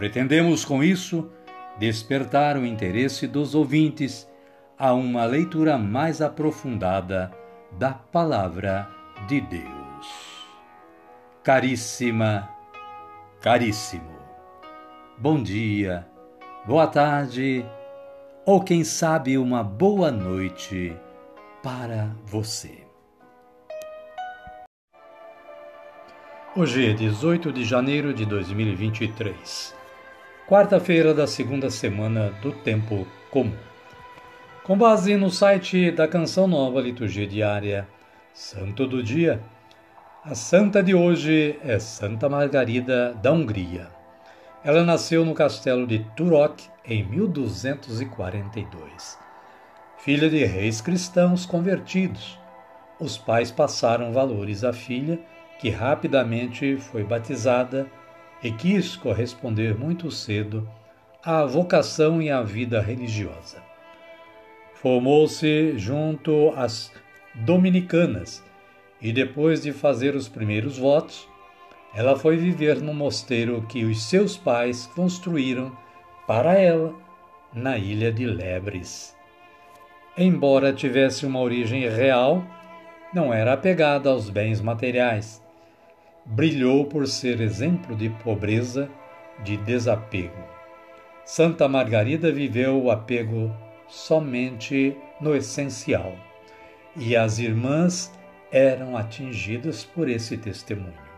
Pretendemos, com isso, despertar o interesse dos ouvintes a uma leitura mais aprofundada da Palavra de Deus. Caríssima, caríssimo, bom dia, boa tarde ou quem sabe uma boa noite para você. Hoje é 18 de janeiro de 2023 quarta-feira da segunda semana do Tempo Comum. Com base no site da Canção Nova Liturgia Diária, Santo do Dia, a santa de hoje é Santa Margarida da Hungria. Ela nasceu no castelo de Turok em 1242. Filha de reis cristãos convertidos, os pais passaram valores à filha, que rapidamente foi batizada e quis corresponder muito cedo à vocação e à vida religiosa. Formou-se junto às dominicanas e, depois de fazer os primeiros votos, ela foi viver no mosteiro que os seus pais construíram para ela na ilha de Lebres. Embora tivesse uma origem real, não era apegada aos bens materiais brilhou por ser exemplo de pobreza, de desapego. Santa Margarida viveu o apego somente no essencial, e as irmãs eram atingidas por esse testemunho.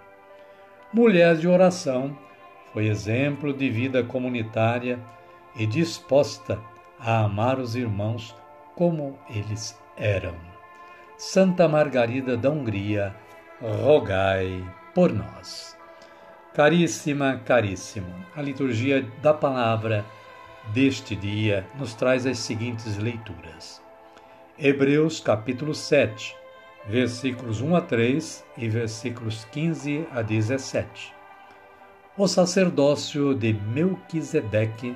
Mulher de oração, foi exemplo de vida comunitária e disposta a amar os irmãos como eles eram. Santa Margarida da Hungria, rogai por nós. Caríssima, caríssimo, a liturgia da palavra deste dia nos traz as seguintes leituras. Hebreus capítulo 7, versículos 1 a 3 e versículos 15 a 17. O sacerdócio de Melquisedeque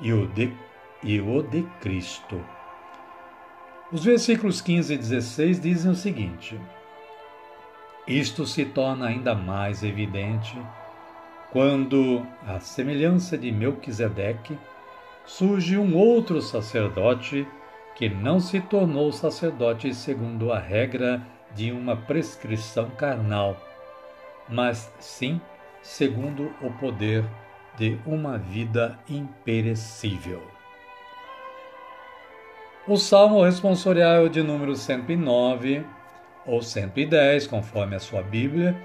e o de, e o de Cristo. Os versículos 15 e 16 dizem o seguinte: isto se torna ainda mais evidente quando, à semelhança de Melquisedeque, surge um outro sacerdote que não se tornou sacerdote segundo a regra de uma prescrição carnal, mas sim segundo o poder de uma vida imperecível. O Salmo responsorial de número 109 ou 110, conforme a sua Bíblia,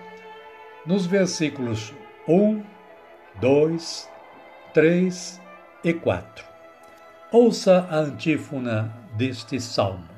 nos versículos 1, 2, 3 e 4. Ouça a antífona deste salmo.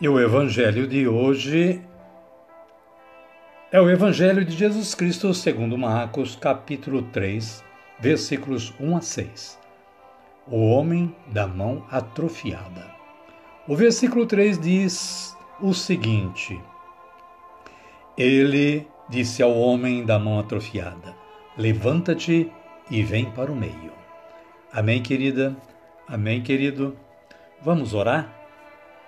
E o Evangelho de hoje é o Evangelho de Jesus Cristo segundo Marcos, capítulo 3, versículos 1 a 6. O homem da mão atrofiada. O versículo 3 diz o seguinte: Ele disse ao homem da mão atrofiada: Levanta-te e vem para o meio. Amém, querida? Amém, querido? Vamos orar?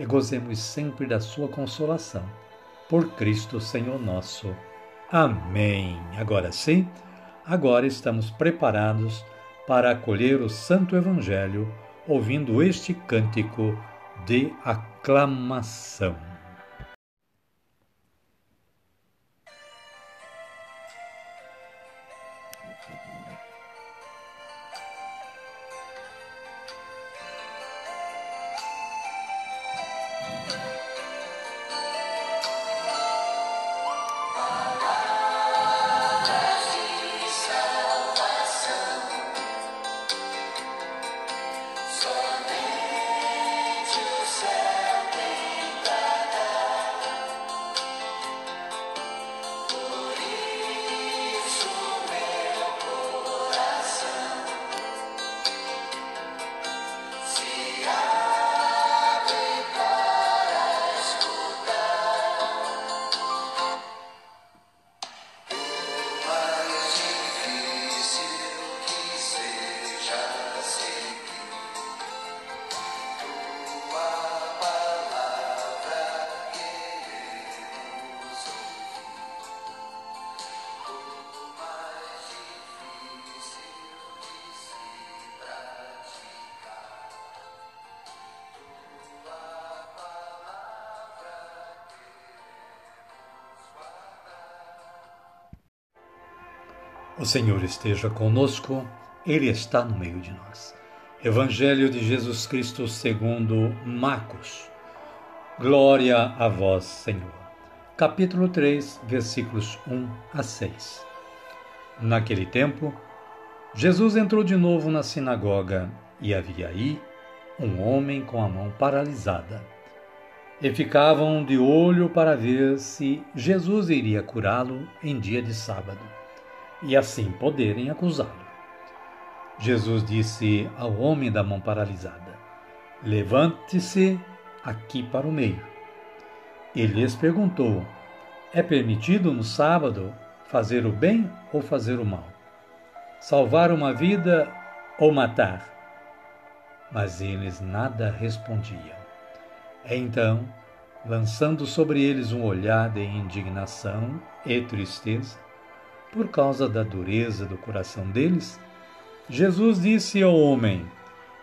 e gozemos sempre da sua consolação. Por Cristo Senhor nosso. Amém. Agora sim, agora estamos preparados para acolher o Santo Evangelho, ouvindo este cântico de aclamação. O Senhor esteja conosco, Ele está no meio de nós. Evangelho de Jesus Cristo segundo Marcos. Glória a vós, Senhor. Capítulo 3, versículos 1 a 6. Naquele tempo, Jesus entrou de novo na sinagoga e havia aí um homem com a mão paralisada. E ficavam de olho para ver se Jesus iria curá-lo em dia de sábado e assim poderem acusá-lo. Jesus disse ao homem da mão paralisada: Levante-se aqui para o meio. Ele lhes perguntou: É permitido no sábado fazer o bem ou fazer o mal? Salvar uma vida ou matar? Mas eles nada respondiam. Então, lançando sobre eles um olhar de indignação e tristeza, por causa da dureza do coração deles, Jesus disse ao homem: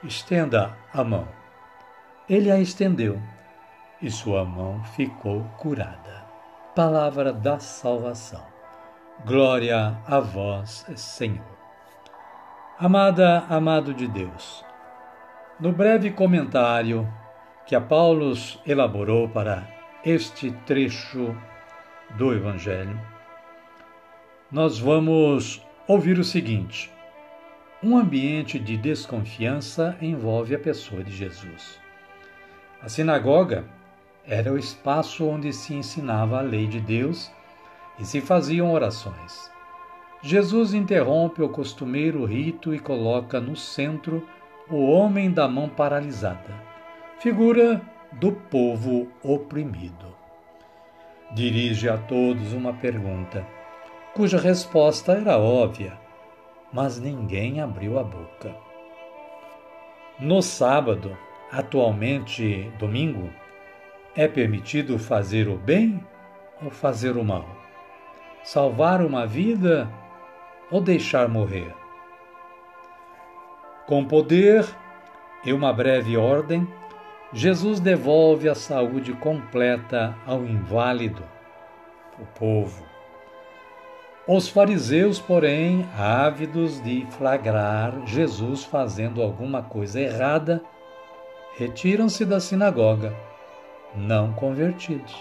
Estenda a mão. Ele a estendeu e sua mão ficou curada. Palavra da salvação. Glória a vós, Senhor. Amada, amado de Deus, no breve comentário que a Paulo elaborou para este trecho do Evangelho, nós vamos ouvir o seguinte: um ambiente de desconfiança envolve a pessoa de Jesus. A sinagoga era o espaço onde se ensinava a lei de Deus e se faziam orações. Jesus interrompe o costumeiro rito e coloca no centro o homem da mão paralisada, figura do povo oprimido. Dirige a todos uma pergunta cuja resposta era óbvia, mas ninguém abriu a boca. No sábado, atualmente domingo, é permitido fazer o bem ou fazer o mal? Salvar uma vida ou deixar morrer? Com poder e uma breve ordem, Jesus devolve a saúde completa ao inválido, o povo. Os fariseus, porém, ávidos de flagrar Jesus fazendo alguma coisa errada, retiram-se da sinagoga, não convertidos.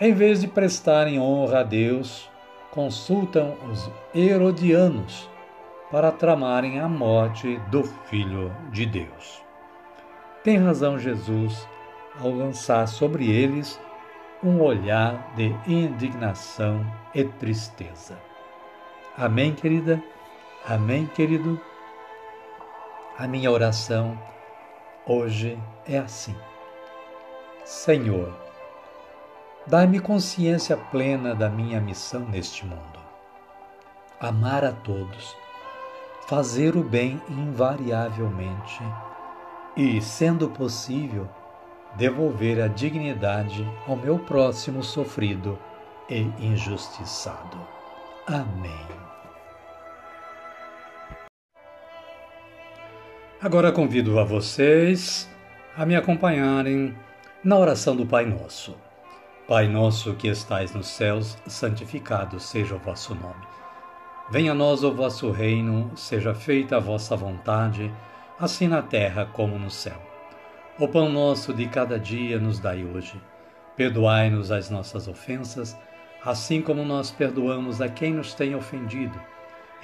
Em vez de prestarem honra a Deus, consultam os herodianos para tramarem a morte do Filho de Deus. Tem razão Jesus ao lançar sobre eles um olhar de indignação e tristeza. Amém, querida? Amém, querido? A minha oração hoje é assim: Senhor, Dai-me consciência plena da minha missão neste mundo. Amar a todos, fazer o bem invariavelmente e, sendo possível, devolver a dignidade ao meu próximo sofrido e injustiçado. Amém. Agora convido a vocês a me acompanharem na oração do Pai Nosso. Pai nosso que estais nos céus, santificado seja o vosso nome. Venha a nós o vosso reino, seja feita a vossa vontade, assim na terra como no céu. O pão nosso de cada dia nos dai hoje. Perdoai-nos as nossas ofensas, assim como nós perdoamos a quem nos tem ofendido.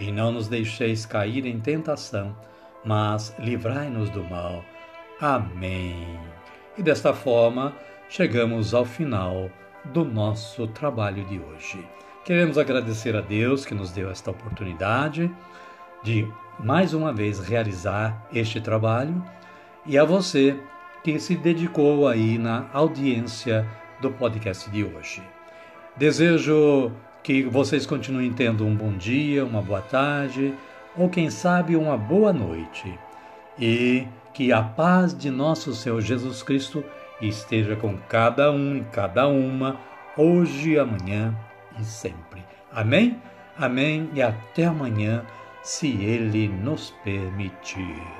E não nos deixeis cair em tentação, mas livrai-nos do mal. Amém. E desta forma, chegamos ao final do nosso trabalho de hoje. Queremos agradecer a Deus que nos deu esta oportunidade de mais uma vez realizar este trabalho e a você que se dedicou aí na audiência do podcast de hoje. Desejo que vocês continuem tendo um bom dia, uma boa tarde ou quem sabe uma boa noite e que a paz de nosso Senhor Jesus Cristo esteja com cada um e cada uma, hoje, amanhã e sempre. Amém? Amém e até amanhã, se Ele nos permitir.